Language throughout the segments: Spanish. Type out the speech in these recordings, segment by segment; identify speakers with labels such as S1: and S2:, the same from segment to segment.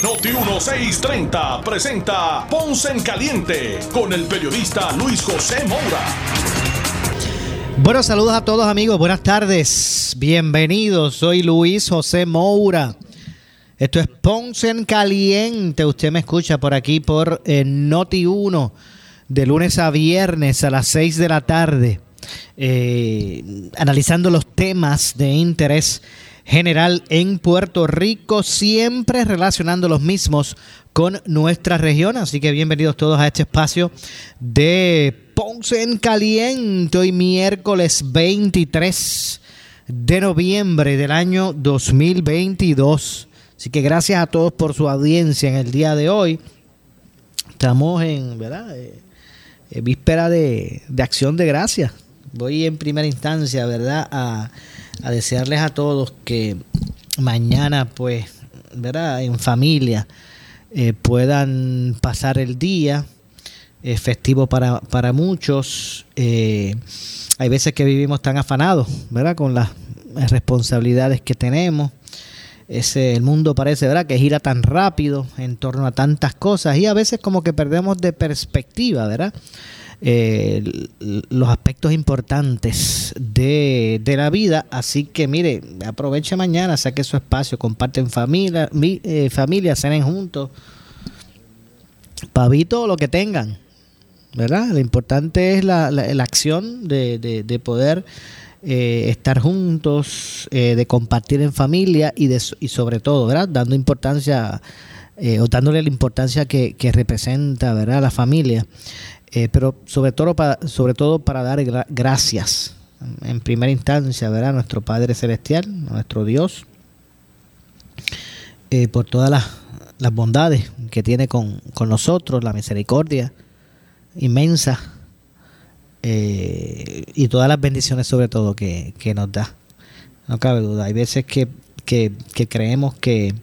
S1: Noti 1630 presenta Ponce en Caliente con el periodista Luis José Moura.
S2: Buenos saludos a todos amigos, buenas tardes, bienvenidos, soy Luis José Moura. Esto es Ponce en Caliente, usted me escucha por aquí por eh, Noti 1 de lunes a viernes a las 6 de la tarde, eh, analizando los temas de interés general en Puerto Rico, siempre relacionando los mismos con nuestra región. Así que bienvenidos todos a este espacio de Ponce en Caliente, hoy miércoles 23 de noviembre del año 2022. Así que gracias a todos por su audiencia en el día de hoy. Estamos en, ¿verdad? Eh, víspera de, acción de gracias. Voy en primera instancia, ¿verdad?, a, desearles a todos que mañana, pues, ¿verdad?, en familia eh, puedan pasar el día. festivo para, para muchos. Eh, hay veces que vivimos tan afanados, ¿verdad?, con las responsabilidades que tenemos. Ese, el mundo parece, ¿verdad?, que gira tan rápido en torno a tantas cosas y a veces como que perdemos de perspectiva, ¿verdad? Eh, los aspectos importantes de, la vida. Así que mire, aproveche mañana, saque su espacio, comparten familia, mi, eh, familia, cenen juntos, pavito lo que tengan, ¿verdad? Lo importante es la, la, acción de, de poder eh, estar juntos, eh, de compartir en familia y, de, y sobre todo, ¿verdad? Dando importancia eh, o dándole la importancia que, representa, ¿verdad? La familia. Pero sobre todo, para, sobre todo para dar gracias en primera instancia, ¿verdad? A nuestro Padre Celestial, nuestro Dios, por todas las, las, bondades que tiene con, con nosotros, la misericordia inmensa eh, y todas las bendiciones sobre todo que, nos da. No cabe duda. Hay veces que, creemos que,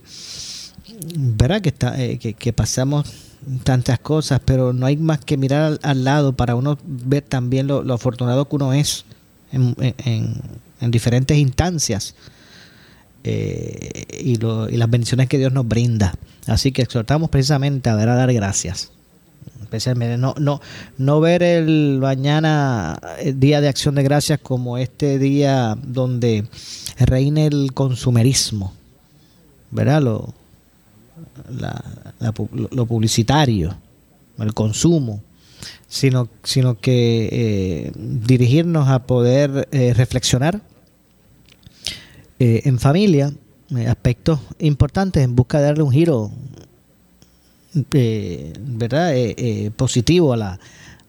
S2: ¿verdad? Que, está, eh, que, pasamos tantas cosas, pero no hay más que mirar al, lado para uno ver también lo, afortunado que uno es en, en, diferentes instancias eh, y, lo, y las bendiciones que Dios nos brinda. Así que exhortamos precisamente a ver a dar gracias especialmente no, no, no ver el mañana, el Día de Acción de Gracias, como este día donde reina el consumerismo, ¿verdad? Lo, lo publicitario, el consumo, sino, sino que eh, dirigirnos a poder eh, reflexionar eh, en familia aspectos importantes en busca de darle un giro ¿verdad? Positivo a la,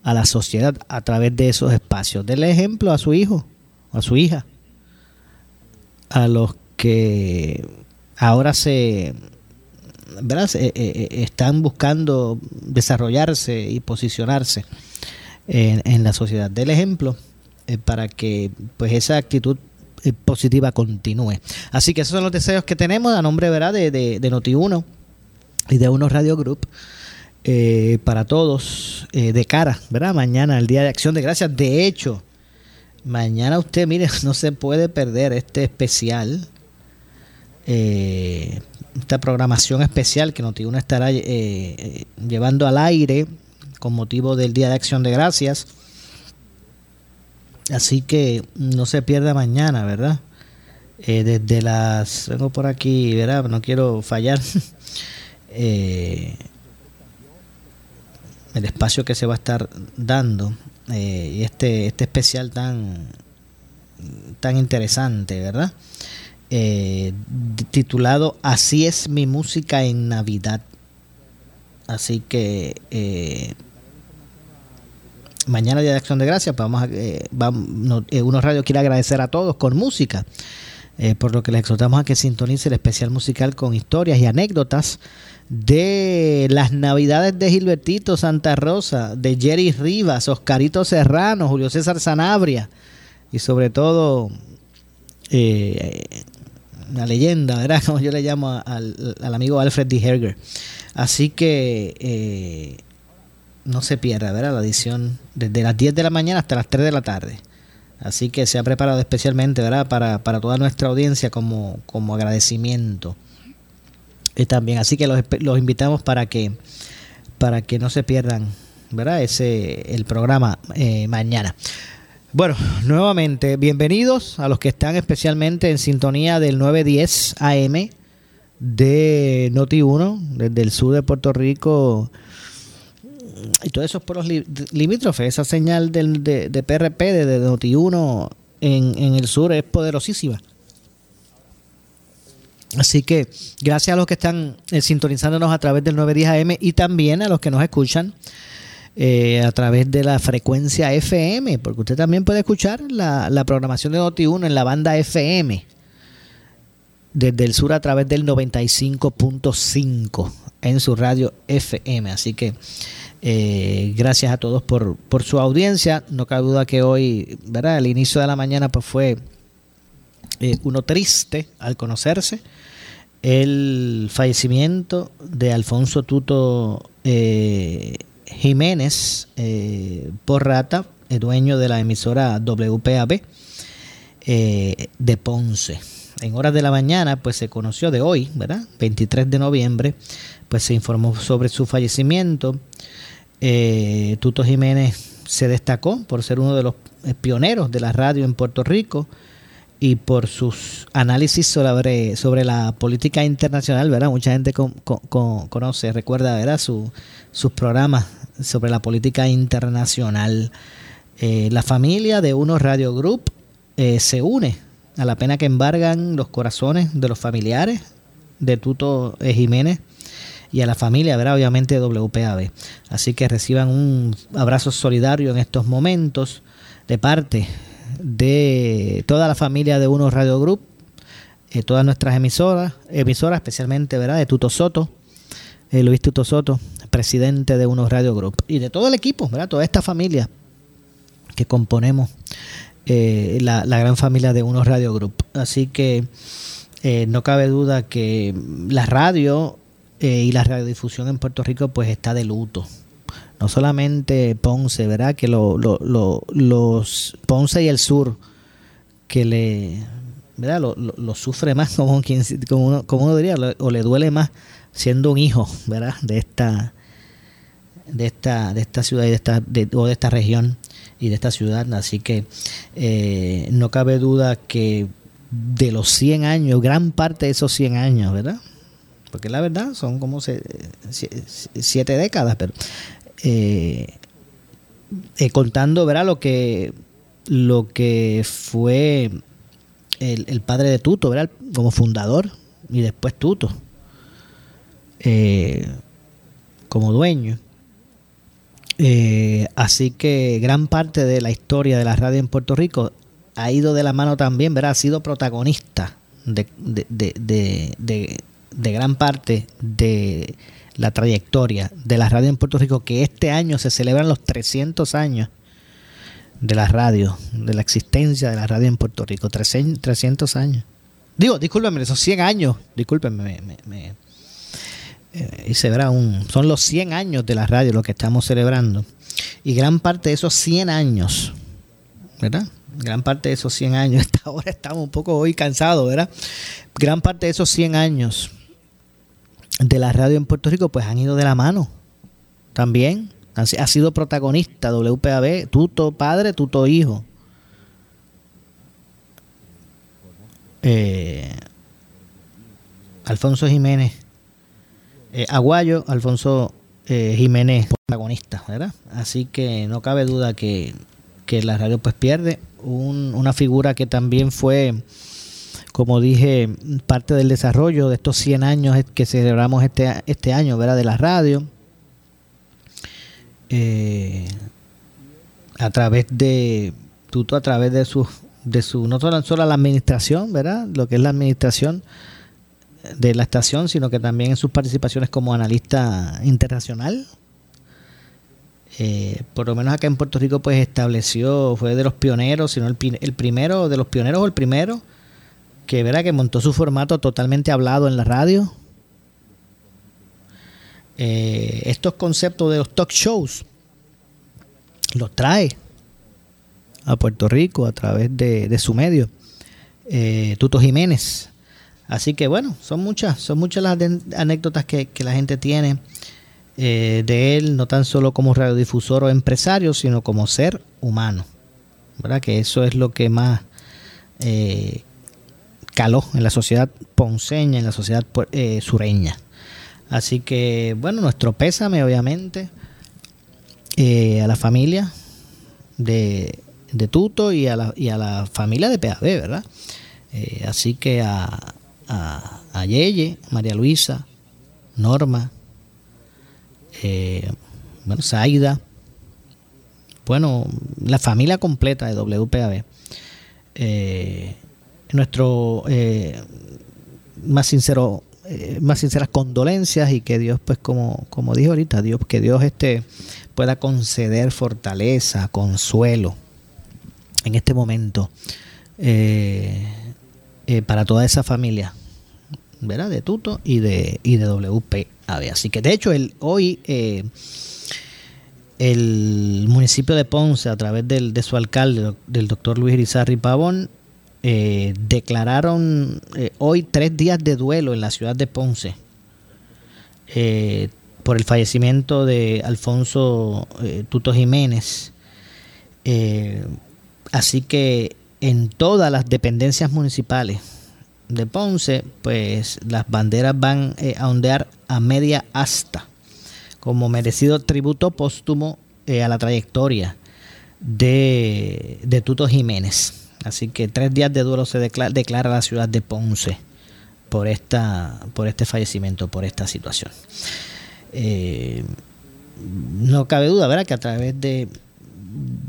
S2: a la sociedad a través de esos espacios. Denle ejemplo a su hijo, a su hija, a los que ahora se, ¿verdad? están buscando desarrollarse y posicionarse en, la sociedad. Del ejemplo para que pues esa actitud positiva continúe. Así que esos son los deseos que tenemos a nombre ¿verdad? de, de, de Noti1 y de unos Radio Group eh, para todos eh, de cara, ¿verdad? Mañana, el Día de Acción de Gracias. De hecho, mañana usted, mire, no se puede perder este especial, eh, esta programación especial que Notiuno estará llevando al aire con motivo del Día de Acción de Gracias. Así que no se pierda mañana, ¿verdad? desde las, vengo por aquí, ¿verdad? No quiero fallar. Eh, el espacio que se va a estar dando eh, y este, este especial tan, tan interesante, ¿verdad? Eh, titulado Así es mi música en Navidad. Así que mañana día de acción de gracias, vamos a, vamos, unos radios quiere agradecer a todos con música. eh, por lo que les exhortamos a que sintonice el especial musical con historias y anécdotas de las navidades de Gilbertito Santa Rosa, de Jerry Rivas, Oscarito Serrano, Julio César Sanabria y sobre todo eh, una leyenda, ¿verdad? Como yo le llamo al, amigo Alfred D. Herger. Así que eh, no se pierda, ¿verdad? La edición desde las 10 de la mañana hasta las 3 de la tarde. Así que se ha preparado especialmente, ¿verdad? Para, para toda nuestra audiencia como, como agradecimiento. Y también, así que los, los, invitamos para que, para que no se pierdan, ¿verdad? Ese, el programa eh, mañana. Bueno, nuevamente, bienvenidos a los que están especialmente en sintonía del 910 AM de Noti1, desde el sur de Puerto Rico y todos esos pueblos limítrofes. Esa señal del, de, de, PRP desde Noti1 en, en el sur es poderosísima. Así que gracias a los que están eh, sintonizándonos a través del 910 AM y también a los que nos escuchan eh, a través de la frecuencia FM, porque usted también puede escuchar la, programación de Noti1 en la banda FM desde el sur a través del 95.5 en su radio FM. Así que eh, gracias a todos por, por, su audiencia. No cabe duda que hoy, ¿verdad? El inicio de la mañana pues fue eh, uno triste al conocerse el fallecimiento de Alfonso Tuto Jiménez eh, Porrata, dueño de la emisora WPAB eh, de Ponce. En horas de la mañana, pues se conoció de hoy, ¿verdad? 23 de noviembre, pues se informó sobre su fallecimiento. Eh, Tuto Jiménez se destacó por ser uno de los pioneros de la radio en Puerto Rico y por sus análisis sobre, sobre la política internacional, ¿verdad? Mucha gente conoce, recuerda, ¿verdad? Su, sus programas sobre la política internacional. Eh, la familia de Uno Radio Group eh, se une a la pena que embargan los corazones de los familiares de Tuto Jiménez y a la familia, ¿verdad? obviamente, WPAB. Así que reciban un abrazo solidario en estos momentos de parte de toda la familia de Uno Radio Group, eh, todas nuestras emisoras, emisoras especialmente ¿verdad? de Tuto Soto, eh, Luis Tuto Soto, presidente de Uno Radio Group, y de todo el equipo, ¿verdad? toda esta familia que componemos eh, la, gran familia de Uno Radio Group. Así que no cabe duda que la radio y la radiodifusión en Puerto Rico pues está de luto no solamente Ponce, ¿verdad? Que lo, los Ponce y el sur, que le, ¿verdad? Lo, sufre más, como, quien, como, uno, como uno diría, o le duele más siendo un hijo, ¿verdad? De esta, de esta, de esta ciudad y de esta, o de esta región y de esta ciudad. Así que eh, no cabe duda que de los 100 años, gran parte de esos 100 años, ¿verdad? Porque la verdad son como siete décadas, pero eh, eh, contando ¿verdad? lo que lo que fue el, padre de Tuto, ¿verdad? como fundador y después Tuto eh, como dueño. así que gran parte de la historia de la radio en Puerto Rico ha ido de la mano también, ¿verdad? Ha sido protagonista de, de, de, de gran parte de la trayectoria de la radio en Puerto Rico, que este año se celebran los 300 años de la radio, de la existencia de la radio en Puerto Rico, 300 años. Digo, discúlpenme, esos 100 años, discúlpenme, me, me, eh, un, son los 100 años de la radio lo que estamos celebrando. Y gran parte de esos 100 años, ¿verdad? Gran parte de esos 100 años, ahora estamos un poco hoy cansados, ¿verdad? Gran parte de esos 100 años de la radio en Puerto Rico, pues han ido de la mano también. Ha, sido protagonista WPAB, tuto padre, tuto hijo. Eh, Alfonso Jiménez eh, Aguayo, Alfonso eh, Jiménez protagonista, ¿verdad? Así que no cabe duda que, que la radio pues pierde una figura que también fue como dije, parte del desarrollo de estos 100 años que celebramos este, este año, ¿verdad? De la radio. Eh, a través de Tuto, a través de sus de su, no solo, solo la administración, ¿verdad? Lo que es la administración de la estación, sino que también en sus participaciones como analista internacional. Eh, por lo menos acá en Puerto Rico, pues estableció, fue de los pioneros, sino el, el primero, de los pioneros o el primero, que verá que montó su formato totalmente hablado en la radio. Eh, estos conceptos de los talk shows los trae a Puerto Rico a través de, su medio, eh, Tuto Jiménez. Así que bueno, son muchas, son muchas las anécdotas que, la gente tiene eh, de él, no tan solo como radiodifusor o empresario, sino como ser humano. ¿Verdad? Que eso es lo que más eh, caló en la sociedad ponceña, en la sociedad sureña. Así que bueno, nuestro pésame obviamente a la familia de, Tuto y a la, y a la familia de PAB, ¿verdad? Eh, así que a, a, a, Yeye, María Luisa, Norma, eh, bueno, Zaida, bueno, la familia completa de WPAB. Eh, nuestro eh, más sincero más sinceras condolencias y que Dios pues como como dijo ahorita Dios que Dios este pueda conceder fortaleza consuelo en este momento eh, eh, para toda esa familia, ¿verdad? De Tuto y de, y de WPAB. Así que de hecho el, hoy eh, el municipio de Ponce, a través del, de su alcalde, del doctor Luis Irizarri Pavón, declararon hoy tres días de duelo en la ciudad de Ponce por el fallecimiento de Alfonso Tuto Jiménez. Así que en todas las dependencias municipales de Ponce, pues las banderas van eh, a ondear a media asta, como merecido tributo póstumo eh, a la trayectoria de, de, Tuto Jiménez. Así que tres días de duelo se declara, declara la ciudad de Ponce por, esta, por este fallecimiento, por esta situación. Eh, no cabe duda, ¿verdad? Que a través de,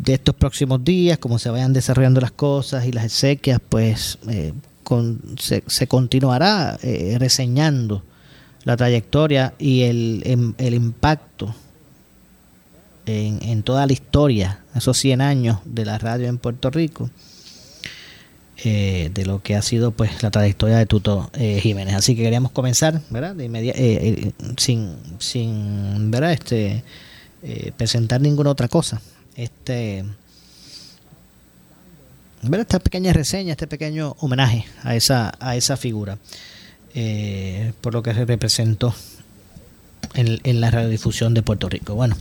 S2: estos próximos días, como se vayan desarrollando las cosas y las exequias, pues eh, se, continuará eh, reseñando la trayectoria y el, em, el impacto en, en, toda la historia, esos 100 años de la radio en Puerto Rico, eh, de lo que ha sido pues la trayectoria de Tuto Jiménez. Así que queríamos comenzar, ¿verdad? De inmediato, sin, sin, ¿verdad? Este, presentar ninguna otra cosa este ver esta pequeña reseña, este pequeño homenaje a esa, a esa figura, eh, por lo que se representó en, en, la radiodifusión de Puerto Rico. Bueno,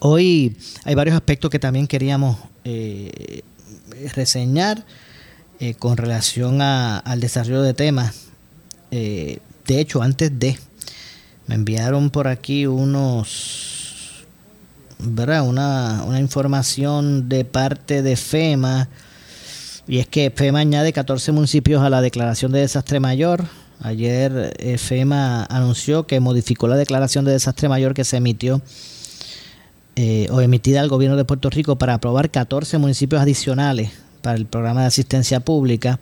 S2: hoy hay varios aspectos que también queríamos eh, reseñar eh, con relación a, al desarrollo de temas. de hecho, antes de, me enviaron por aquí unos ¿verdad? Una, una información de parte de FEMA. Y es que FEMA añade 14 municipios a la declaración de desastre mayor. Ayer eh, FEMA anunció que modificó la declaración de desastre mayor que se emitió eh, o emitida al gobierno de Puerto Rico para aprobar 14 municipios adicionales para el programa de asistencia pública.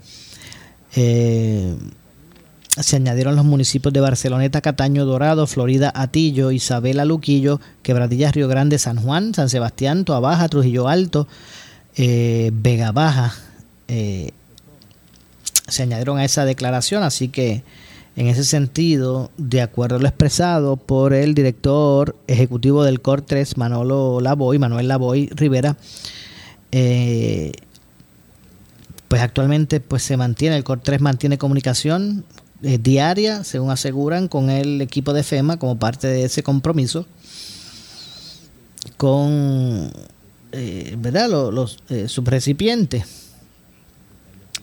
S2: Eh, se añadieron los municipios de Barceloneta, Cataño, Dorado, Florida, Atillo, Isabela, Luquillo, Quebradillas, Río Grande, San Juan, San Sebastián, Toa Baja, Trujillo Alto, eh, Vega Baja. Se añadieron a esa declaración, así que en ese sentido, de acuerdo a lo expresado por el director ejecutivo del COR 3, Manolo Lavoy, Manuel Lavoy Rivera, eh, pues actualmente pues se mantiene, el COR 3 mantiene comunicación eh, diaria, según aseguran, con el equipo de FEMA como parte de ese compromiso con eh, ¿verdad? los, los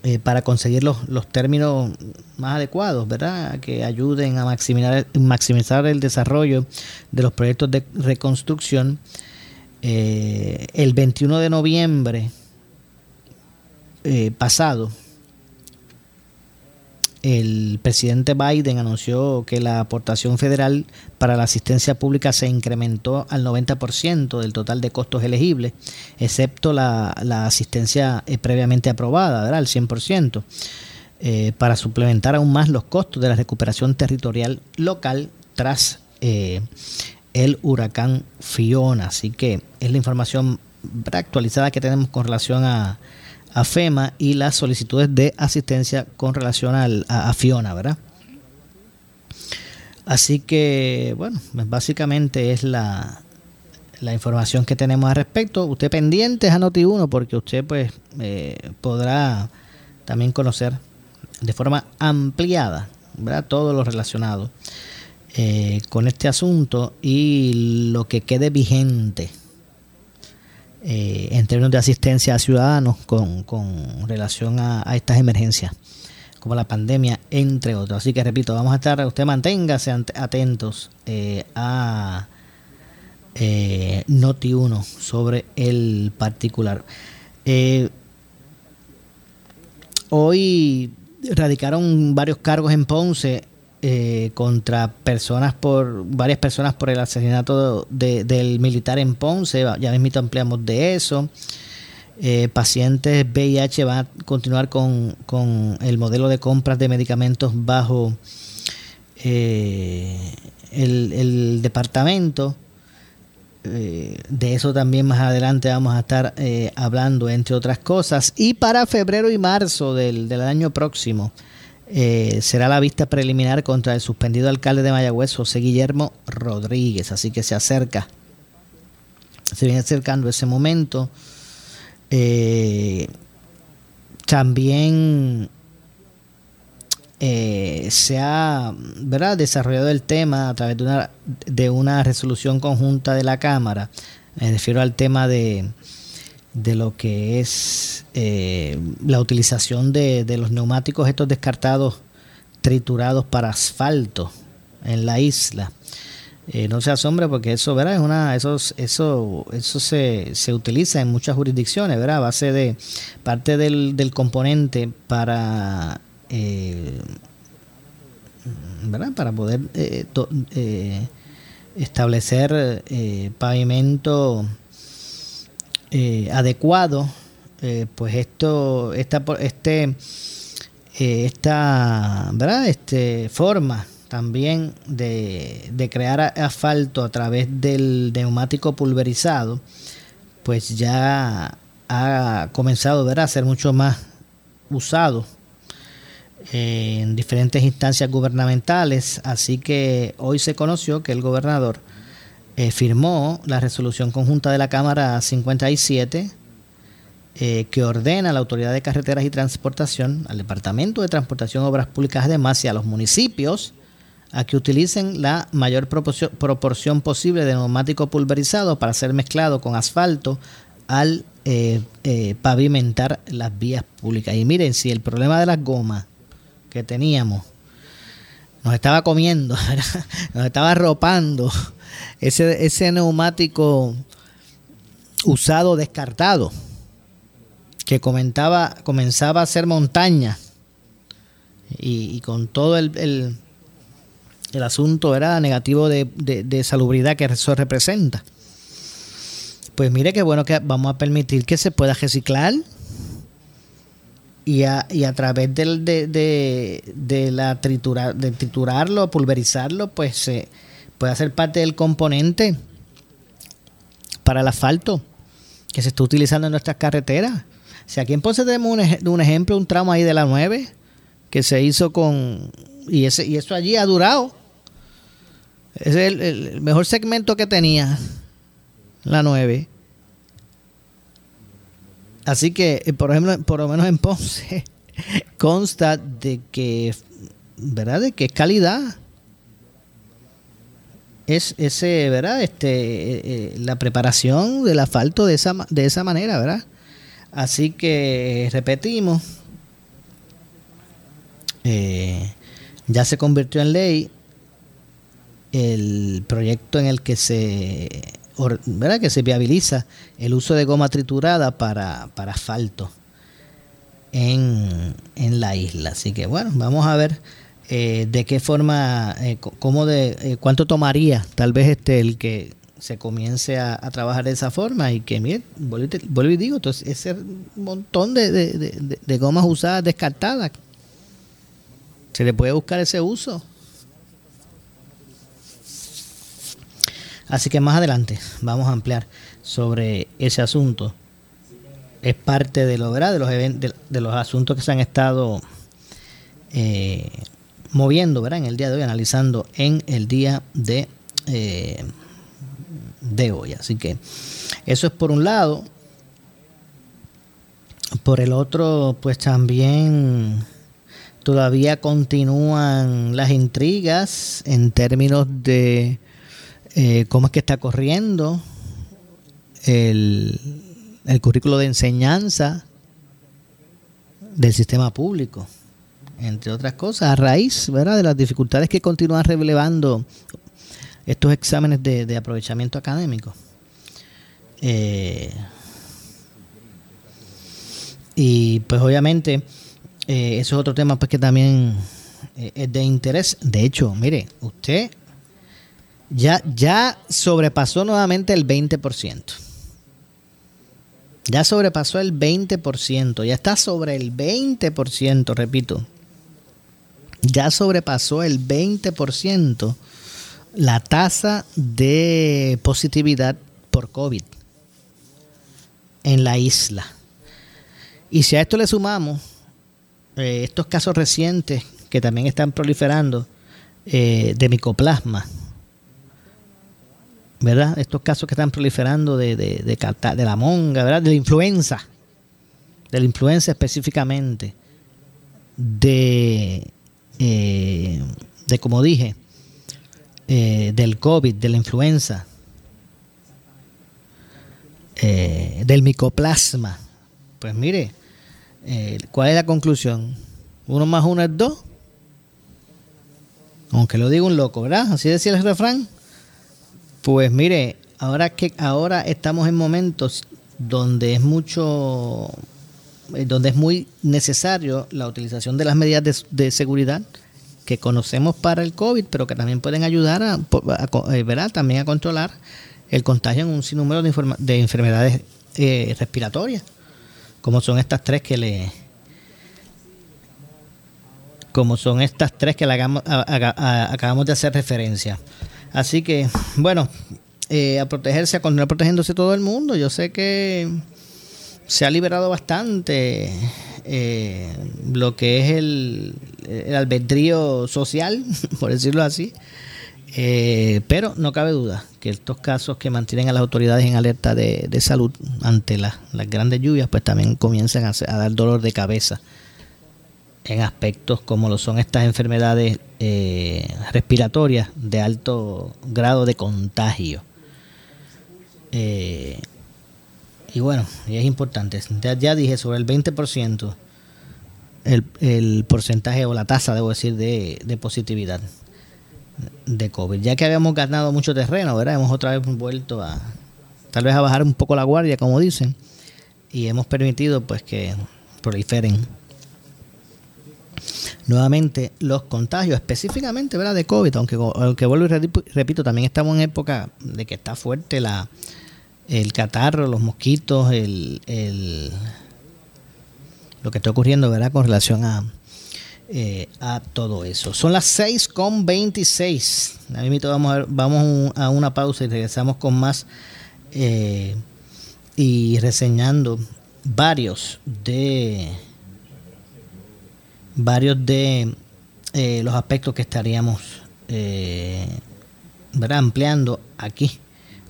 S2: eh, para conseguir los, los, términos más adecuados, ¿verdad? que ayuden a maximizar, maximizar el desarrollo de los proyectos de reconstrucción. el 21 de noviembre pasado, el presidente Biden anunció que la aportación federal para la asistencia pública se incrementó al 90% del total de costos elegibles, excepto la, asistencia eh, previamente aprobada, ¿verdad? al 100%, eh, para suplementar aún más los costos de la recuperación territorial local tras eh, el huracán Fiona. Así que es la información actualizada que tenemos con relación a a FEMA y las solicitudes de asistencia con relación a, Fiona, ¿verdad? Así que, bueno, pues básicamente es la, la información que tenemos al respecto. Usted pendiente a Noti1 porque usted pues eh, podrá también conocer de forma ampliada ¿verdad? todo lo relacionado eh, con este asunto y lo que quede vigente eh, en términos de asistencia a ciudadanos con, relación a, estas emergencias, como la pandemia, entre otros. Así que repito, vamos a estar, usted manténgase atentos eh, a eh, Noti1 sobre el particular. hoy radicaron varios cargos en Ponce eh, contra personas por varias personas por el asesinato del militar en Ponce. Ya mismo ampliamos de eso. Eh, pacientes VIH van a continuar con, el modelo de compras de medicamentos bajo eh, el, departamento. de eso también más adelante vamos a estar hablando, entre otras cosas. Y para febrero y marzo del, del año próximo, eh, será la vista preliminar contra el suspendido alcalde de Mayagüez, José Guillermo Rodríguez. Así que se acerca, se viene acercando ese momento. Eh, también eh, se ha ¿verdad? desarrollado el tema a través de una, de una resolución conjunta de la Cámara. Me refiero al tema de de lo que es eh, la utilización de, los neumáticos estos descartados triturados para asfalto en la isla. Eh, no se asombre porque eso, ¿verdad? Es una, eso, eso, eso se, se utiliza en muchas jurisdicciones, ¿verdad? A base de parte del, del componente para, eh, ¿verdad? Para poder establecer pavimento eh, adecuado, eh, pues esto, esta, este, eh, esta, ¿verdad? Este forma también de, de, crear asfalto a través del neumático pulverizado, pues ya ha comenzado ¿verdad? a ser mucho más usado en diferentes instancias gubernamentales, así que hoy se conoció que el gobernador eh, firmó la resolución conjunta de la Cámara 57 eh, que ordena a la Autoridad de Carreteras y Transportación, al Departamento de Transportación Obras Públicas además y a los municipios a que utilicen la mayor proporción, posible de neumático pulverizado para ser mezclado con asfalto al eh, pavimentar las vías públicas. Y miren, si el problema de las gomas que teníamos nos estaba comiendo, nos estaba arropando ese, ese neumático usado descartado que comentaba, comenzaba a ser montaña y, con todo el, el, asunto era negativo de, de, salubridad que eso representa. Pues mire qué bueno que vamos a permitir que se pueda reciclar y a, y a través del, de, de, de, la tritura, de triturarlo, pulverizarlo, pues se puede ser parte del componente para el asfalto que se está utilizando en nuestras carreteras. Si aquí en Ponce tenemos un, ejemplo, un tramo ahí de la 9 que se hizo con... Y, ese, y eso allí ha durado. Es el, el mejor segmento que tenía la 9. Así que, eh, por ejemplo, por lo menos en Ponce, consta de que, ¿verdad? De que es calidad es ese, ¿verdad? Este, eh, eh, la preparación del asfalto de esa, de esa manera, ¿verdad? Así que repetimos, eh, ya se convirtió en ley el proyecto en el que se, ¿verdad? que se viabiliza el uso de goma triturada para, para asfalto en, en la isla. Así que bueno, vamos a ver eh, de qué forma, eh, cómo de, eh, cuánto tomaría tal vez este el que se comience a, trabajar de esa forma y que, mire, vuelvo y digo, entonces ese montón de, de, de, gomas usadas descartadas, se le puede buscar ese uso. Así que más adelante vamos a ampliar sobre ese asunto. Es parte de lo de los eventos, de, los asuntos que se han estado eh, moviendo, ¿verdad? En el día de hoy, analizando en el día de, eh, de hoy. Así que eso es por un lado. Por el otro, pues también todavía continúan las intrigas en términos de eh, cómo es que está corriendo el, el currículo de enseñanza del sistema público entre otras cosas, a raíz ¿verdad? de las dificultades que continúan relevando estos exámenes de, aprovechamiento académico. Eh, y pues obviamente eh, eso es otro tema pues que también eh, es de interés. De hecho, mire, usted ya, ya sobrepasó nuevamente el 20%. Ya sobrepasó el 20%, ya está sobre el 20%, repito, ya sobrepasó el 20% la tasa de positividad por COVID en la isla. Y si a esto le sumamos eh, estos casos recientes que también están proliferando eh, de micoplasma, ¿verdad? Estos casos que están proliferando de, de, de, la monga, ¿verdad? De la influenza, de la influenza específicamente, de eh, de, como dije, eh, del COVID, de la influenza, eh, del micoplasma. Pues mire, ¿cuál es la conclusión? Uno más uno es dos. Aunque lo diga un loco, ¿verdad? Así decía el refrán. Pues mire, ahora que ahora estamos en momentos donde es mucho eh, donde es muy necesario la utilización de las medidas de, seguridad que conocemos para el COVID, pero que también pueden ayudar a, eh, también a controlar el contagio en un sinnúmero de, de enfermedades eh, respiratorias, como son estas tres que le como son estas tres que le acabamos de hacer referencia. Así que, bueno, a protegerse, a continuar protegiéndose todo el mundo. Yo sé que se ha liberado bastante eh, lo que es el, albedrío social, por decirlo así. Eh, pero no cabe duda que estos casos que mantienen a las autoridades en alerta de, salud ante las grandes lluvias, pues también comienzan a, dar dolor de cabeza en aspectos como lo son estas enfermedades eh, respiratorias de alto grado de contagio. Y bueno, y es importante, ya, dije sobre el 20%, el, el porcentaje o la tasa, debo decir, de, de positividad de COVID. Ya que habíamos ganado mucho terreno, ¿verdad? Hemos otra vez vuelto a, tal vez a bajar un poco la guardia, como dicen, y hemos permitido pues que proliferen nuevamente los contagios, específicamente ¿verdad? de COVID, aunque, aunque vuelvo y repito, también estamos en época de que está fuerte la, el catarro, los mosquitos, el, el, lo que está ocurriendo ¿verdad? con relación a, eh, a todo eso. Son las 6 con 26. Vamos a, vamos a una pausa y regresamos con más eh, y reseñando varios de varios de eh, los aspectos que estaríamos ¿verdad? ampliando aquí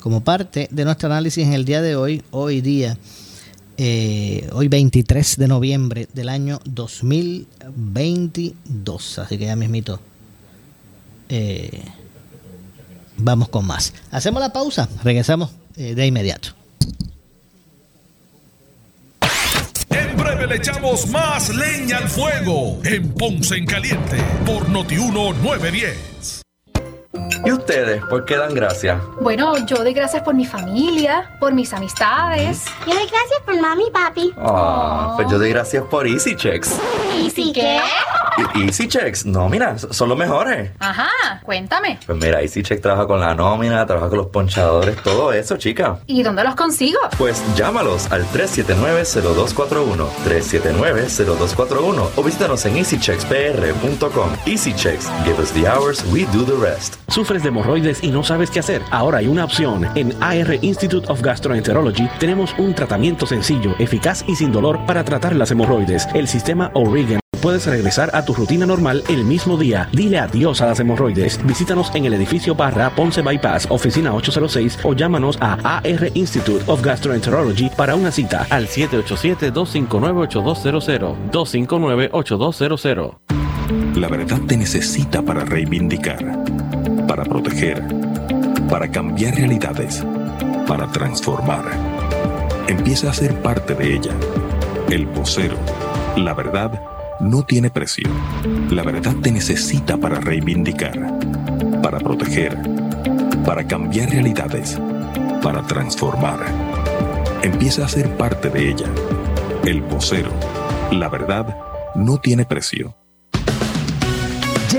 S2: como parte de nuestro análisis en el día de hoy, hoy día, eh, hoy 23 de noviembre del año 2022. Así que ya mismito. Eh, vamos con más. Hacemos la pausa, regresamos eh, de inmediato.
S1: En breve le echamos más leña al fuego en Ponce en Caliente por Notiuno 910.
S3: ¿Y ustedes por qué dan gracias?
S4: Bueno, yo doy gracias por mi familia, por mis amistades.
S5: Yo doy gracias por mami y papi.
S3: Ah, pues yo doy gracias por Easy Checks.
S5: ¿Y qué?
S3: Easy Checks, nómina, son los mejores.
S4: Ajá, cuéntame.
S3: Pues mira, Easy Checks trabaja con la nómina, trabaja con los ponchadores, todo eso, chica.
S4: ¿Y dónde los consigo?
S3: Pues llámalos al 379-0241, 379-0241 o visítanos en easycheckspr.com. Easy Checks, give us the hours, we do the rest.
S6: ¿Sufres de hemorroides y no sabes qué hacer? Ahora hay una opción. En AR Institute of Gastroenterology tenemos un tratamiento sencillo, eficaz y sin dolor para tratar las hemorroides. El sistema O'Regan. Puedes regresar a tu rutina normal el mismo día. Dile adiós a las hemorroides. Visítanos en el edificio Barra Ponce Bypass, oficina 806 o llámanos a AR Institute of Gastroenterology para una cita al 787-259-8200. 259-8200.
S1: La verdad te necesita para reivindicar, para proteger, para cambiar realidades, para transformar. Empieza a ser parte de ella. El vocero. La verdad no tiene precio. La verdad te necesita para reivindicar, para proteger, para cambiar realidades, para transformar. Empieza a ser parte de ella. El vocero. La verdad no tiene precio.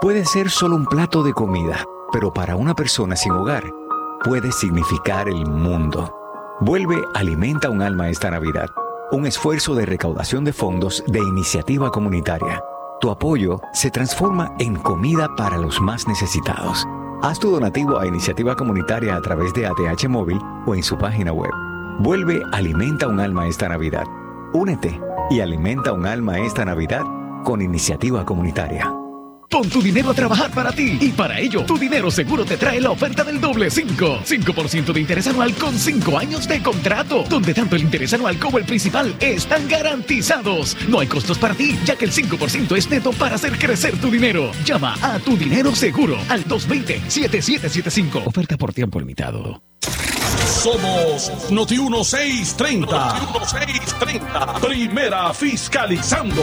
S7: Puede ser solo un plato de comida, pero para una persona sin hogar puede significar el mundo. Vuelve Alimenta un alma esta Navidad, un esfuerzo de recaudación de fondos de iniciativa comunitaria. Tu apoyo se transforma en comida para los más necesitados. Haz tu donativo a iniciativa comunitaria a través de ATH Móvil o en su página web. Vuelve Alimenta un alma esta Navidad. Únete y alimenta un alma esta Navidad con iniciativa comunitaria.
S8: Pon tu dinero a trabajar para ti y para ello tu dinero seguro te trae la oferta del doble 5. 5% de interés anual con 5 años de contrato, donde tanto el interés anual como el principal están garantizados. No hay costos para ti, ya que el 5% es neto para hacer crecer tu dinero. Llama a tu dinero seguro al 220-7775. Oferta por tiempo limitado.
S1: Somos Noti 1630. Noti 1630. Primera fiscalizando.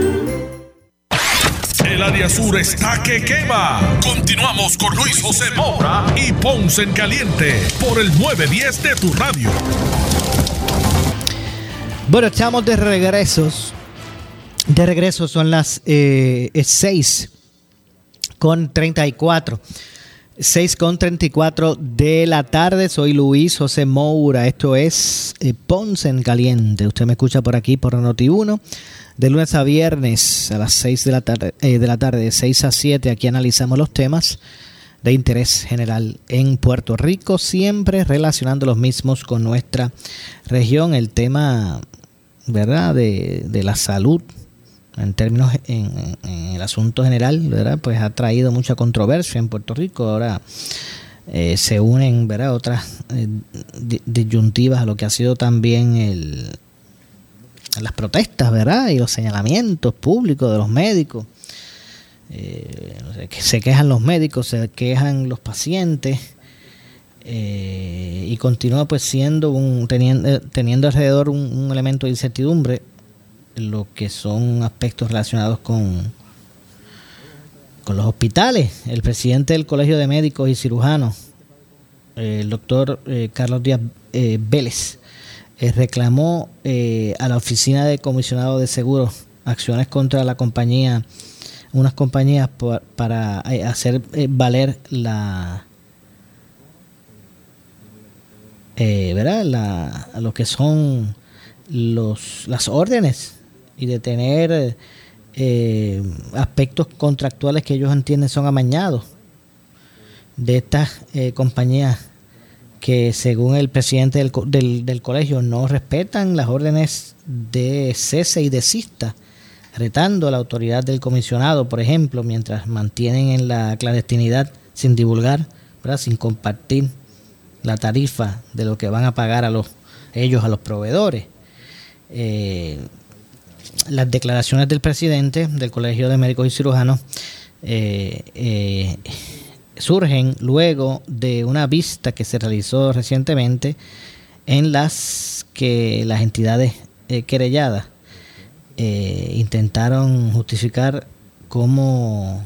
S1: El área sur está que quema. Continuamos con Luis José Moura y Ponce en Caliente por el 910 de tu radio.
S2: Bueno, estamos de regresos. De regreso son las 6 con 34. 6 con 34 de la tarde. Soy Luis José Moura. Esto es eh, Ponce en Caliente. Usted me escucha por aquí por Noti1. De lunes a viernes a las 6 de la tarde, eh, de la tarde, de 6 a 7, aquí analizamos los temas de interés general en Puerto Rico, siempre relacionando los mismos con nuestra región. El tema, ¿verdad?, de, de la salud en términos, en, en, el asunto general, ¿verdad?, pues ha traído mucha controversia en Puerto Rico. Ahora eh, se unen, ¿verdad?, otras eh, disyuntivas a lo que ha sido también el las protestas, ¿verdad? Y los señalamientos públicos de los médicos. Eh, se quejan los médicos, se quejan los pacientes. Eh, y continúa pues siendo un teniendo, teniendo alrededor un, elemento de incertidumbre lo que son aspectos relacionados con con los hospitales el presidente del colegio de médicos y cirujanos el doctor Carlos Díaz Vélez eh, reclamó eh, a la oficina de comisionado de seguros acciones contra la compañía, unas compañías para eh, hacer valer la, ¿verdad? La, lo que son los, las órdenes y de tener aspectos contractuales que ellos entienden son amañados de estas compañías que según el presidente del, del, colegio no respetan las órdenes de cese y desista, retando la autoridad del comisionado, por ejemplo, mientras mantienen en la clandestinidad sin divulgar, sin compartir la tarifa de lo que van a pagar a los ellos a los proveedores. Eh, las declaraciones del presidente del Colegio de Médicos y Cirujanos eh, eh, surgen luego de una vista que se realizó recientemente en las que las entidades eh, querelladas eh, intentaron justificar cómo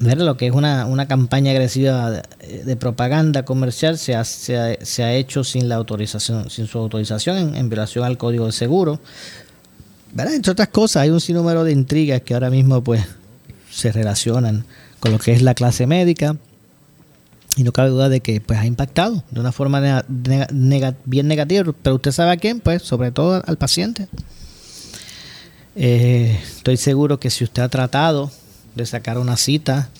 S2: ver lo que es una, una campaña agresiva de, propaganda comercial se ha, se, ha, hecho sin la autorización sin su autorización en, violación al código de seguro. Entre otras cosas hay un sinnúmero de intrigas que ahora mismo pues se relacionan con lo que es la clase médica. Y no cabe duda de que pues ha impactado de una forma bien negativa. Pero usted sabe a quién, pues sobre todo al paciente. Eh, estoy seguro que si usted ha tratado de sacar una cita,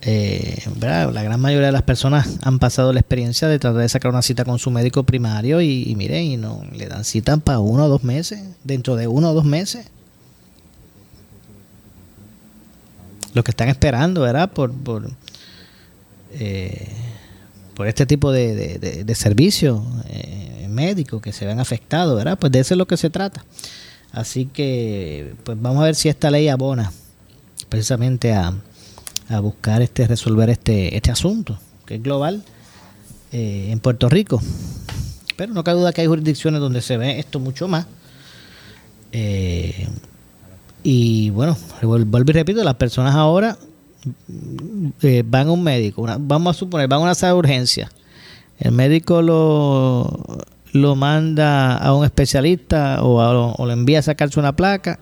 S2: eh, la gran mayoría de las personas han pasado la experiencia de tratar de sacar una cita con su médico primario y, y miren, y no le dan cita para uno o dos meses, dentro de uno o dos meses. Lo que están esperando, ¿verdad? Por, por, eh, por este tipo de, de, servicios eh, médicos que se ven afectados, ¿verdad? Pues de eso es lo que se trata. Así que, pues vamos a ver si esta ley abona precisamente a, a buscar este resolver este, este asunto, que es global eh, en Puerto Rico. Pero no cabe duda que hay jurisdicciones donde se ve esto mucho más. Y bueno, vuelvo y repito, las personas ahora eh, van a un médico, vamos a suponer, van a una sala de urgencia. El médico lo, lo manda a un especialista o, lo envía a sacarse una placa,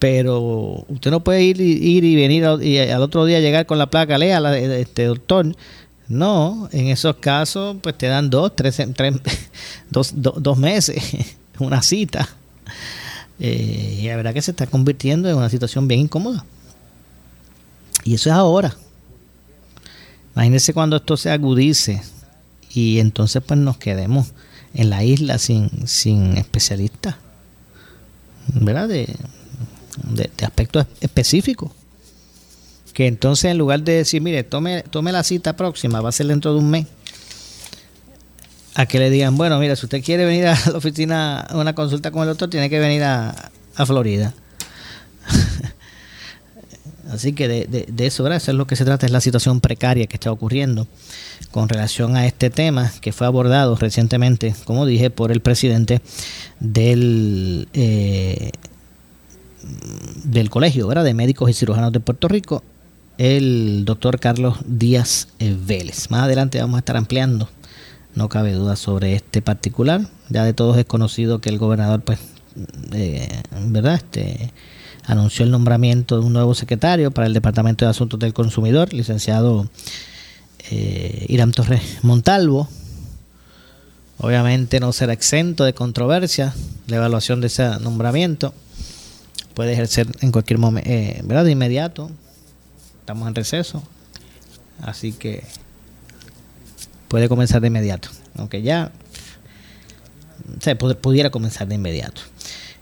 S2: pero usted no puede ir, ir y venir y al otro día llegar con la placa, lea la, este doctor. No, en esos casos pues te dan dos, tres, tres dos, dos meses, una cita. Eh, y la verdad que se está convirtiendo en una situación bien incómoda. Y eso es ahora. Imagínense cuando esto se agudice y entonces pues nos quedemos en la isla sin, sin especialistas, ¿verdad? De, de, aspectos específicos. Que entonces en lugar de decir, mire, tome, tome la cita próxima, va a ser dentro de un mes, a que le digan, bueno, mira, si usted quiere venir a la oficina a una consulta con el doctor, tiene que venir a, Florida. Así que de, de, eso, ¿verdad? eso es lo que se trata, es la situación precaria que está ocurriendo con relación a este tema que fue abordado recientemente, como dije, por el presidente del, eh, del Colegio ¿verdad? de Médicos y Cirujanos de Puerto Rico, el doctor Carlos Díaz Vélez. Más adelante vamos a estar ampliando no cabe duda sobre este particular. Ya de todos es conocido que el gobernador, pues, eh, ¿verdad? Este, anunció el nombramiento de un nuevo secretario para el Departamento de Asuntos del Consumidor, licenciado eh, Irán Torres Montalvo. Obviamente no será exento de controversia la evaluación de ese nombramiento. Puede ejercer en cualquier momento, eh, ¿verdad? De inmediato. Estamos en receso. Así que puede comenzar de inmediato. Aunque ya se pudiera comenzar de inmediato.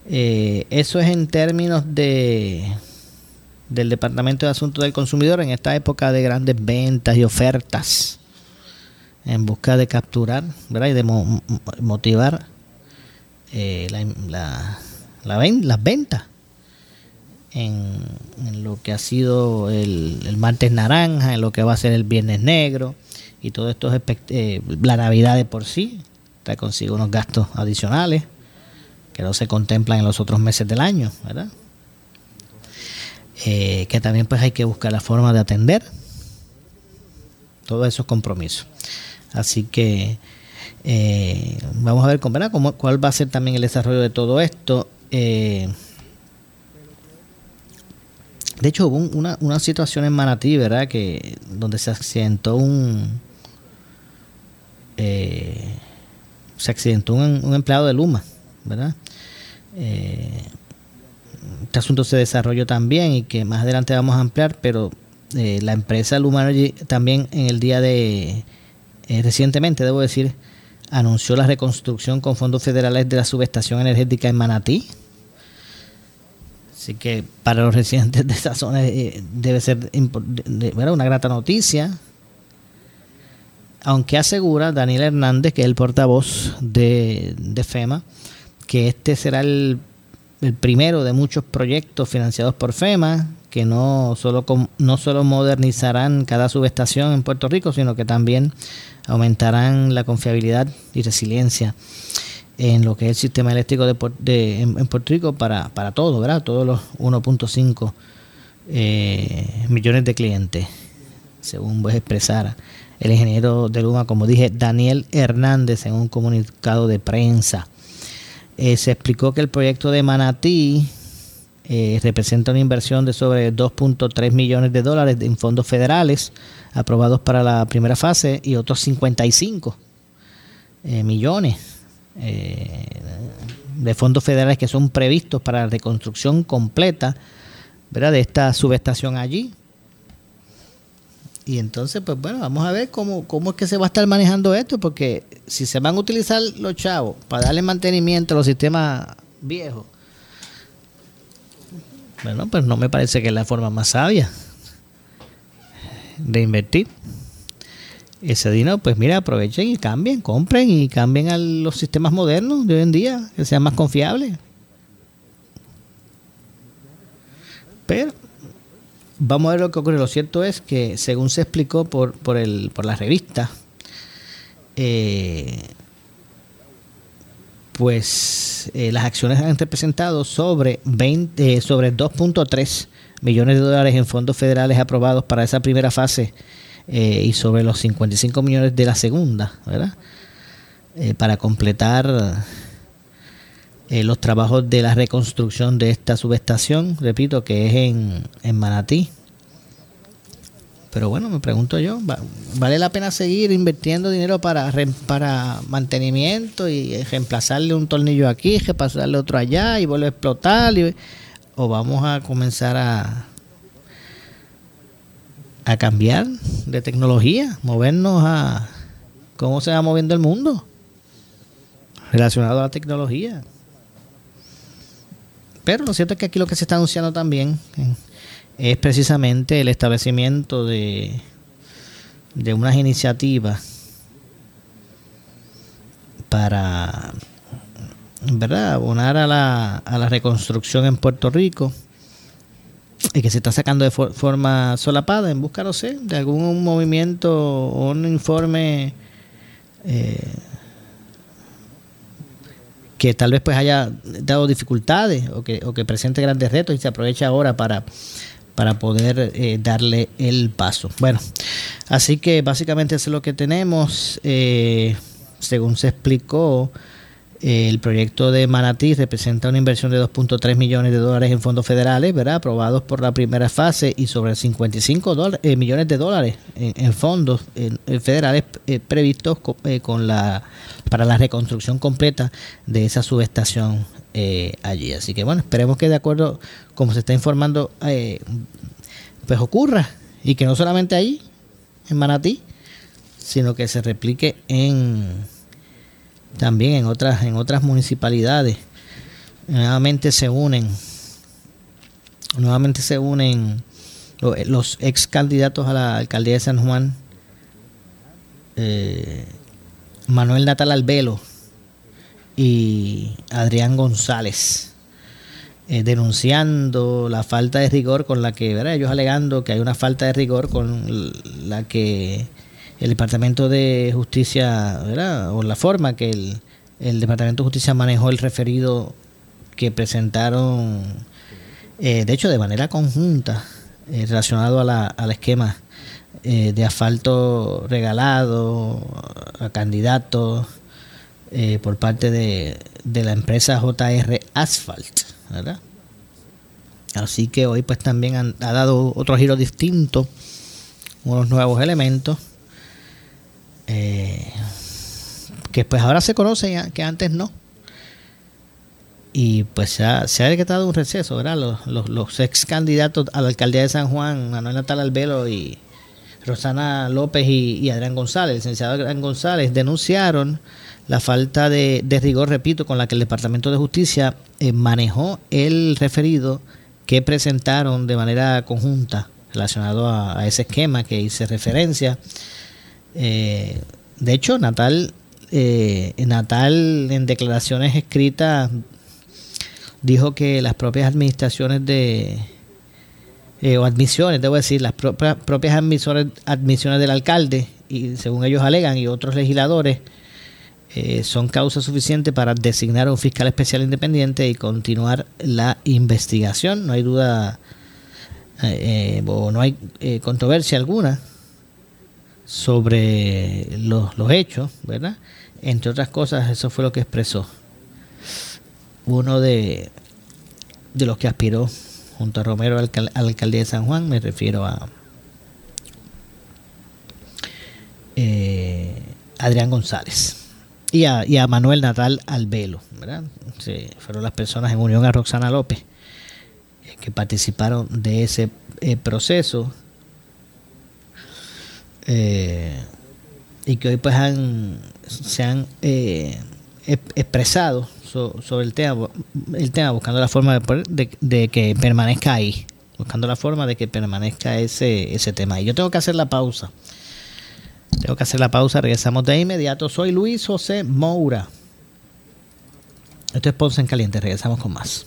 S2: Eh, eso es en términos de del Departamento de Asuntos del Consumidor en esta época de grandes ventas y ofertas en busca de capturar ¿verdad? y de motivar eh, la, la, las ventas en, lo que ha sido el, el, martes naranja, en lo que va a ser el viernes negro y todo esto, eh, la Navidad de por sí, trae consigo unos gastos adicionales que no se contemplan en los otros meses del año, ¿verdad? Eh, que también pues hay que buscar la forma de atender todos esos compromisos. Así que eh, vamos a ver ¿verdad? ¿Cómo, cuál va a ser también el desarrollo de todo esto. Eh, de hecho, hubo una, una, situación en Manatí, ¿verdad? Que donde se accidentó un se accidentó un, empleado de Luma, ¿verdad? este asunto se desarrolló también y que más adelante vamos a ampliar, pero eh, la empresa Lumanergy también en el día de, eh, recientemente debo decir, anunció la reconstrucción con fondos federales de la subestación energética en Manatí. Así que para los residentes de esa zona eh, debe ser una grata noticia. Aunque asegura Daniel Hernández, que es el portavoz de, de FEMA, que este será el primero de muchos proyectos financiados por FEMA, que no solo, no solo modernizarán cada subestación en Puerto Rico, sino que también aumentarán la confiabilidad y resiliencia en lo que es el sistema eléctrico de, en, Puerto Rico para, para todo, ¿verdad? Todos los 1.5 eh, millones de clientes, según vos expresara el ingeniero de Luma, como dije, Daniel Hernández en un comunicado de prensa. Eh, se explicó que el proyecto de Manatí eh, representa una inversión de sobre 2.3 millones de dólares en fondos federales aprobados para la primera fase y otros 55 eh, millones de fondos federales que son previstos para la reconstrucción completa ¿verdad? de esta subestación allí. Y entonces, pues bueno, vamos a ver cómo, cómo es que se va a estar manejando esto, porque si se van a utilizar los chavos para darle mantenimiento a los sistemas viejos, bueno, pues no me parece que es la forma más sabia de invertir. Ese dinero, pues mira, aprovechen y cambien, compren y cambien a los sistemas modernos de hoy en día, que sean más confiables. Pero vamos a ver lo que ocurre. Lo cierto es que, según se explicó por, por, el, por la revista, eh, pues eh, las acciones han representado sobre, 20, eh, sobre 2.3 millones de dólares en fondos federales aprobados para esa primera fase y sobre los 55 millones de la segunda, ¿verdad? para completar los trabajos de la reconstrucción de esta subestación, repito, que es en, en Manatí. Pero bueno, me pregunto yo, ¿vale la pena seguir invirtiendo dinero para, para mantenimiento y reemplazarle un tornillo aquí, pasarle otro allá y vuelve a explotar? ¿O vamos a comenzar a, a cambiar de tecnología, movernos a cómo se va moviendo el mundo relacionado a la tecnología? Pero lo cierto es que aquí lo que se está anunciando también es precisamente el establecimiento de, de unas iniciativas para ¿verdad? abonar a la, a la reconstrucción en Puerto Rico y que se está sacando de forma solapada en busca, no sé, de algún movimiento o un informe eh, que tal vez pues haya dado dificultades o que, o que presente grandes retos y se aprovecha ahora para para poder eh, darle el paso. Bueno, así que básicamente eso es lo que tenemos. Eh, según se explicó, el proyecto de Manatí representa una inversión de 2.3 millones de dólares en fondos federales, ¿verdad? aprobados por la primera fase y sobre 55 millones de dólares en, fondos federales previstos con la para la reconstrucción completa de esa subestación eh, allí. Así que bueno, esperemos que de acuerdo como se está informando, eh, pues ocurra y que no solamente ahí, en Manatí, sino que se replique en también en otras en otras municipalidades. Nuevamente se unen, nuevamente se unen los ex candidatos a la alcaldía de San Juan, eh, Manuel Natal Albelo y Adrián González, eh, denunciando la falta de rigor con la que, ¿verdad? ellos alegando que hay una falta de rigor con la que el Departamento de Justicia, o la forma que el, Departamento de Justicia manejó el referido que presentaron, eh, de hecho, de manera conjunta, eh, relacionado a la, al esquema eh, de asfalto regalado a candidatos por parte de, de, la empresa JR Asphalt. Así que hoy pues también han, ha dado otro giro distinto, unos nuevos elementos. Que pues ahora se conocen que antes no y pues se ha, se ha decretado un receso, ¿verdad? Los, los, los, ex candidatos a la alcaldía de San Juan, Manuel Natal Albelo y Rosana López y, Adrián González, el licenciado Adrián González, denunciaron la falta de, rigor, repito, con la que el Departamento de Justicia eh, manejó el referido que presentaron de manera conjunta relacionado a, ese esquema que hice referencia. Eh, de hecho, Natal, eh, Natal en declaraciones escritas dijo que las propias administraciones de eh, o admisiones, debo decir, las propias admisiones, admisiones del alcalde y según ellos alegan y otros legisladores eh, son causa suficiente para designar a un fiscal especial independiente y continuar la investigación. No hay duda eh, o no hay controversia alguna sobre los, los hechos, ¿verdad? Entre otras cosas, eso fue lo que expresó uno de, de los que aspiró junto a Romero al, alcaldía de San Juan, me refiero a eh, Adrián González y a, y a, Manuel Natal Albelo, ¿verdad? fueron las personas en unión a Roxana López eh, que participaron de ese eh, proceso y que hoy pues han, se han expresado sobre el tema, el tema buscando la forma de, de, que permanezca ahí, buscando la forma de que permanezca ese, ese tema. Y yo tengo que hacer la pausa. Tengo que hacer la pausa, regresamos de inmediato. Soy Luis José Moura. Esto es Ponce en Caliente, regresamos con más.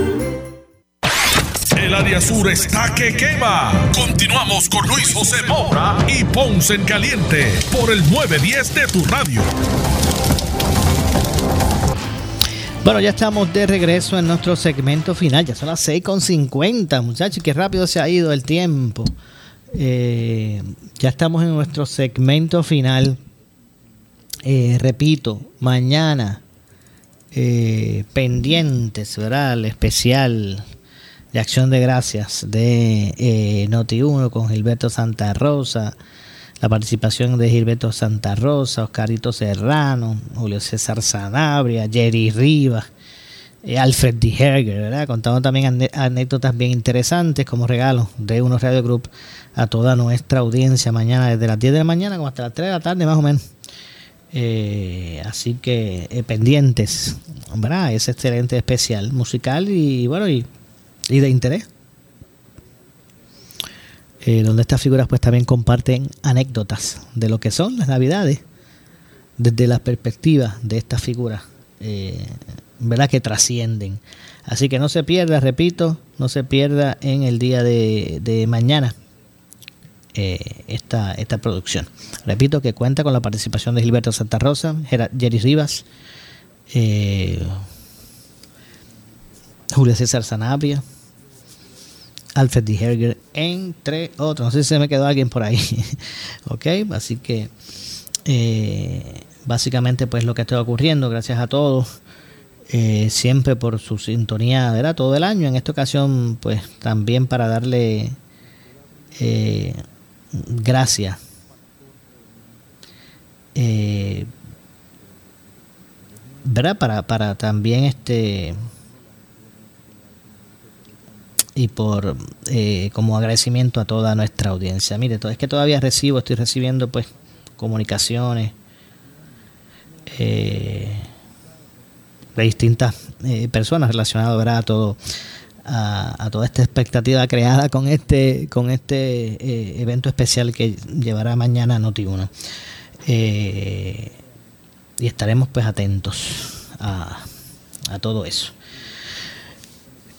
S9: El área sur está que quema. Continuamos con Luis José Moura y Ponce en Caliente por el 910 de tu radio.
S2: Bueno, ya estamos de regreso en nuestro segmento final. Ya son las 6.50, muchachos. Qué rápido se ha ido el tiempo. Eh, ya estamos en nuestro segmento final. Eh, repito, mañana eh, pendientes, ¿verdad? El especial de Acción de Gracias de eh, Noti1 con Gilberto Santa Rosa, la participación de Gilberto Santa Rosa, Oscarito Serrano, Julio César Sanabria, Jerry Rivas, eh, Alfred D. Herger, ¿verdad? Contamos también anécdotas bien interesantes como regalo de unos Radio Group a toda nuestra audiencia mañana desde las 10 de la mañana como hasta las 3 de la tarde más o menos. Eh, así que eh, pendientes, ¿verdad? Es excelente especial musical y bueno, y y de interés. Eh, donde estas figuras pues también comparten anécdotas de lo que son las navidades desde la perspectiva de estas figuras eh, verdad que trascienden. Así que no se pierda repito no se pierda en el día de, mañana eh, esta, esta producción. Repito que cuenta con la participación de Gilberto Santa Rosa Jerry Rivas Julio César Sanabria Alfred D. Herger, entre otros. No sé si se me quedó alguien por ahí. ok, así que eh, básicamente pues lo que está ocurriendo, gracias a todos. Eh, siempre por su sintonía, ¿verdad? Todo el año. En esta ocasión, pues también para darle eh, gracia. Eh, ¿Verdad? Para, para también este y por eh, como agradecimiento a toda nuestra audiencia. Mire, es que todavía recibo, estoy recibiendo pues comunicaciones eh, de distintas eh, personas relacionadas ¿verdad? a todo a, toda esta expectativa creada con este con este evento especial que llevará mañana Noti1 y estaremos pues atentos a, a todo eso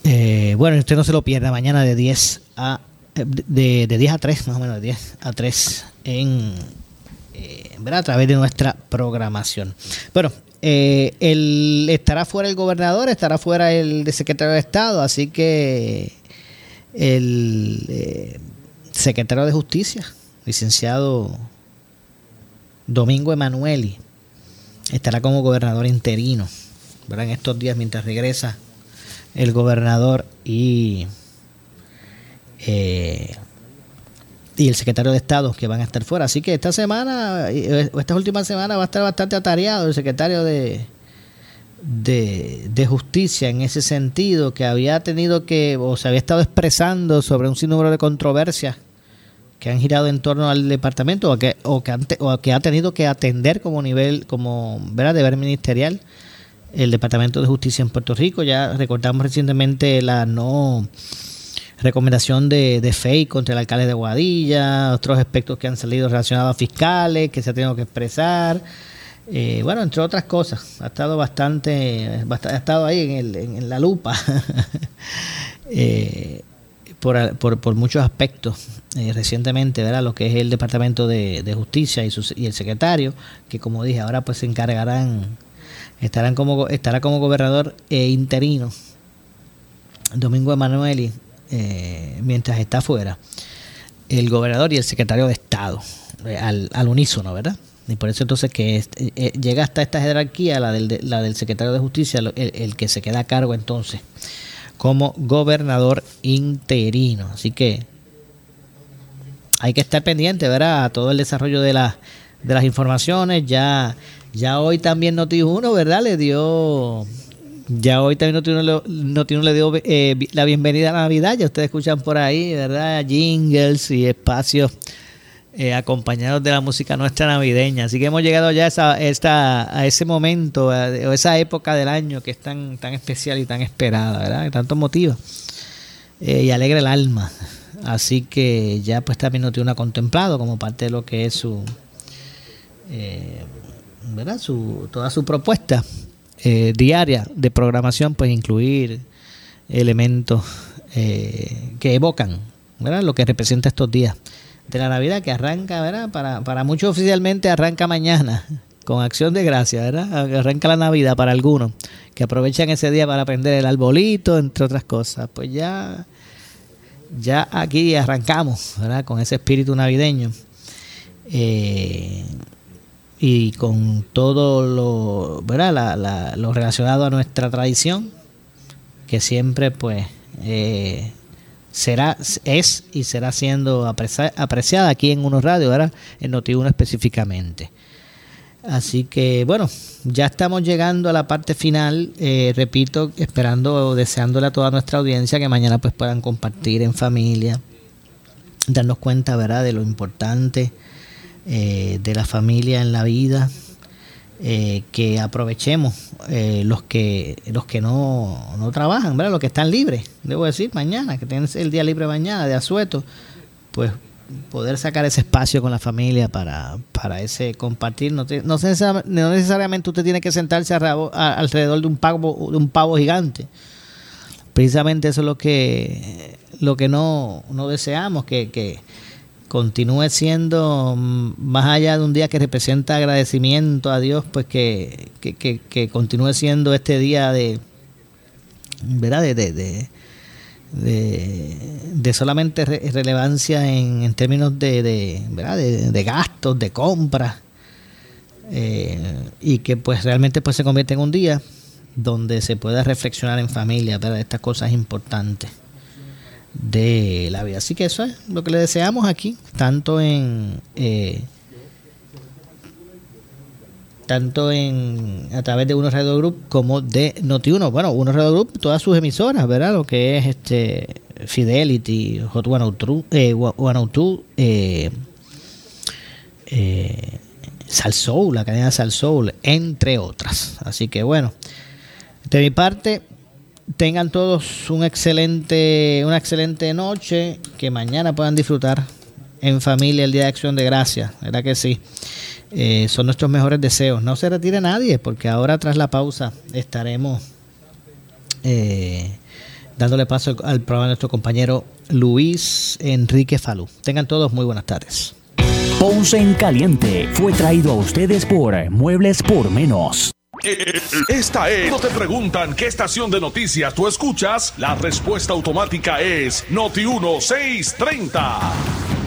S2: eh, bueno, usted no se lo pierda mañana de 10 a de, de 10 a 3, más o menos de 10 a 3 en eh, a través de nuestra programación. Bueno, eh, estará fuera el gobernador, estará fuera el secretario de Estado, así que el eh, secretario de Justicia, licenciado Domingo Emanueli, estará como gobernador interino ¿verdad? en estos días mientras regresa el gobernador y, eh, y el secretario de Estado que van a estar fuera. Así que esta semana, estas últimas semanas va a estar bastante atareado el secretario de, de, Justicia en ese sentido, que había tenido que, o se había estado expresando sobre un sinnúmero de controversias que han girado en torno al departamento o que, o que, o que ha tenido que atender como nivel, como ¿verdad? deber ministerial el Departamento de Justicia en Puerto Rico. Ya recordamos recientemente la no recomendación de, de FEI contra el alcalde de Guadilla, otros aspectos que han salido relacionados a fiscales, que se ha tenido que expresar. Eh, bueno, entre otras cosas, ha estado bastante, ha estado ahí en, el, en, la lupa eh, por, por, por, muchos aspectos eh, recientemente, ¿verdad? Lo que es el Departamento de, de Justicia y, y el secretario, que como dije, ahora pues se encargarán Estarán como, estará como gobernador eh, interino Domingo Emanueli eh, mientras está fuera el gobernador y el secretario de Estado eh, al, unísono, ¿verdad? Y por eso entonces que llega hasta esta jerarquía, la del, la del secretario de Justicia, el, el, que se queda a cargo entonces como gobernador interino. Así que hay que estar pendiente, ¿verdad? A todo el desarrollo de, la, de las informaciones. Ya ya hoy también Noti1, ¿verdad? Le dio. Ya hoy también Noti1, le dio eh, la bienvenida a Navidad. Ya ustedes escuchan por ahí, ¿verdad? Jingles y espacios eh, acompañados de la música nuestra navideña. Así que hemos llegado ya a, esa, a ese momento, a, esa época del año que es tan, tan especial y tan esperada, ¿verdad? Que tanto motiva eh, y alegra el alma. Así que ya pues también Noti1 ha contemplado como parte de lo que es su. ¿Verdad? Su, toda su propuesta eh, diaria de programación, pues incluir elementos eh, que evocan ¿verdad? lo que representa estos días de la Navidad, que arranca, ¿verdad? Para, para muchos oficialmente arranca mañana, con acción de gracia, ¿verdad? Arranca la Navidad para algunos, que aprovechan ese día para prender el arbolito, entre otras cosas. Pues ya, ya aquí arrancamos, ¿verdad? Con ese espíritu navideño. Eh, y con todo lo, ¿verdad? lo relacionado a nuestra tradición, que siempre pues eh, será, es y será siendo apreciada aquí en Unos Radio, ¿verdad? en Noti1 específicamente. Así que bueno, ya estamos llegando a la parte final, eh, repito, esperando o deseándole a toda nuestra audiencia que mañana pues puedan compartir en familia, darnos cuenta, ¿verdad?, de lo importante eh, de la familia en la vida, eh, que aprovechemos eh, los que los que no, no trabajan, ¿verdad? los que están libres, debo decir, mañana, que tienen el día libre mañana de asueto, pues poder sacar ese espacio con la familia para, para ese compartir. No, no, necesariamente usted tiene que sentarse alrededor de un pavo, de un pavo gigante. Precisamente eso es lo que, lo que no, no deseamos, que, continúe siendo mm, más allá de un día que representa agradecimiento a Dios, pues que, que, continúe siendo este día de, ¿verdad? De, de, de, solamente relevancia en, en, términos de, ¿verdad? de, gastos, de compras, eh, y que pues realmente pues se convierte en un día donde se pueda reflexionar en familia, ¿verdad? Estas cosas importantes. De la vida. Así que eso es lo que le deseamos aquí, tanto en eh, tanto en a través de Uno Radio Group como de Noti1. Bueno, Uno Radio Group, todas sus emisoras, ¿verdad? Lo que es este Fidelity, Hot 102, eh, 102 eh, eh, Soul, la cadena Sal Soul, entre otras. Así que bueno, de mi parte, tengan todos un excelente, una excelente noche, que mañana puedan disfrutar en familia el Día de Acción de Gracias, ¿verdad que sí? Eh, son nuestros mejores deseos. No se retire nadie, porque ahora tras la pausa estaremos eh, dándole paso al programa de nuestro compañero Luis Enrique Falú. Tengan todos muy buenas tardes.
S10: Ponce en Caliente fue traído a ustedes por Muebles por Menos.
S9: Esta es. No te preguntan qué estación de noticias tú escuchas. La respuesta automática es Noti 1630.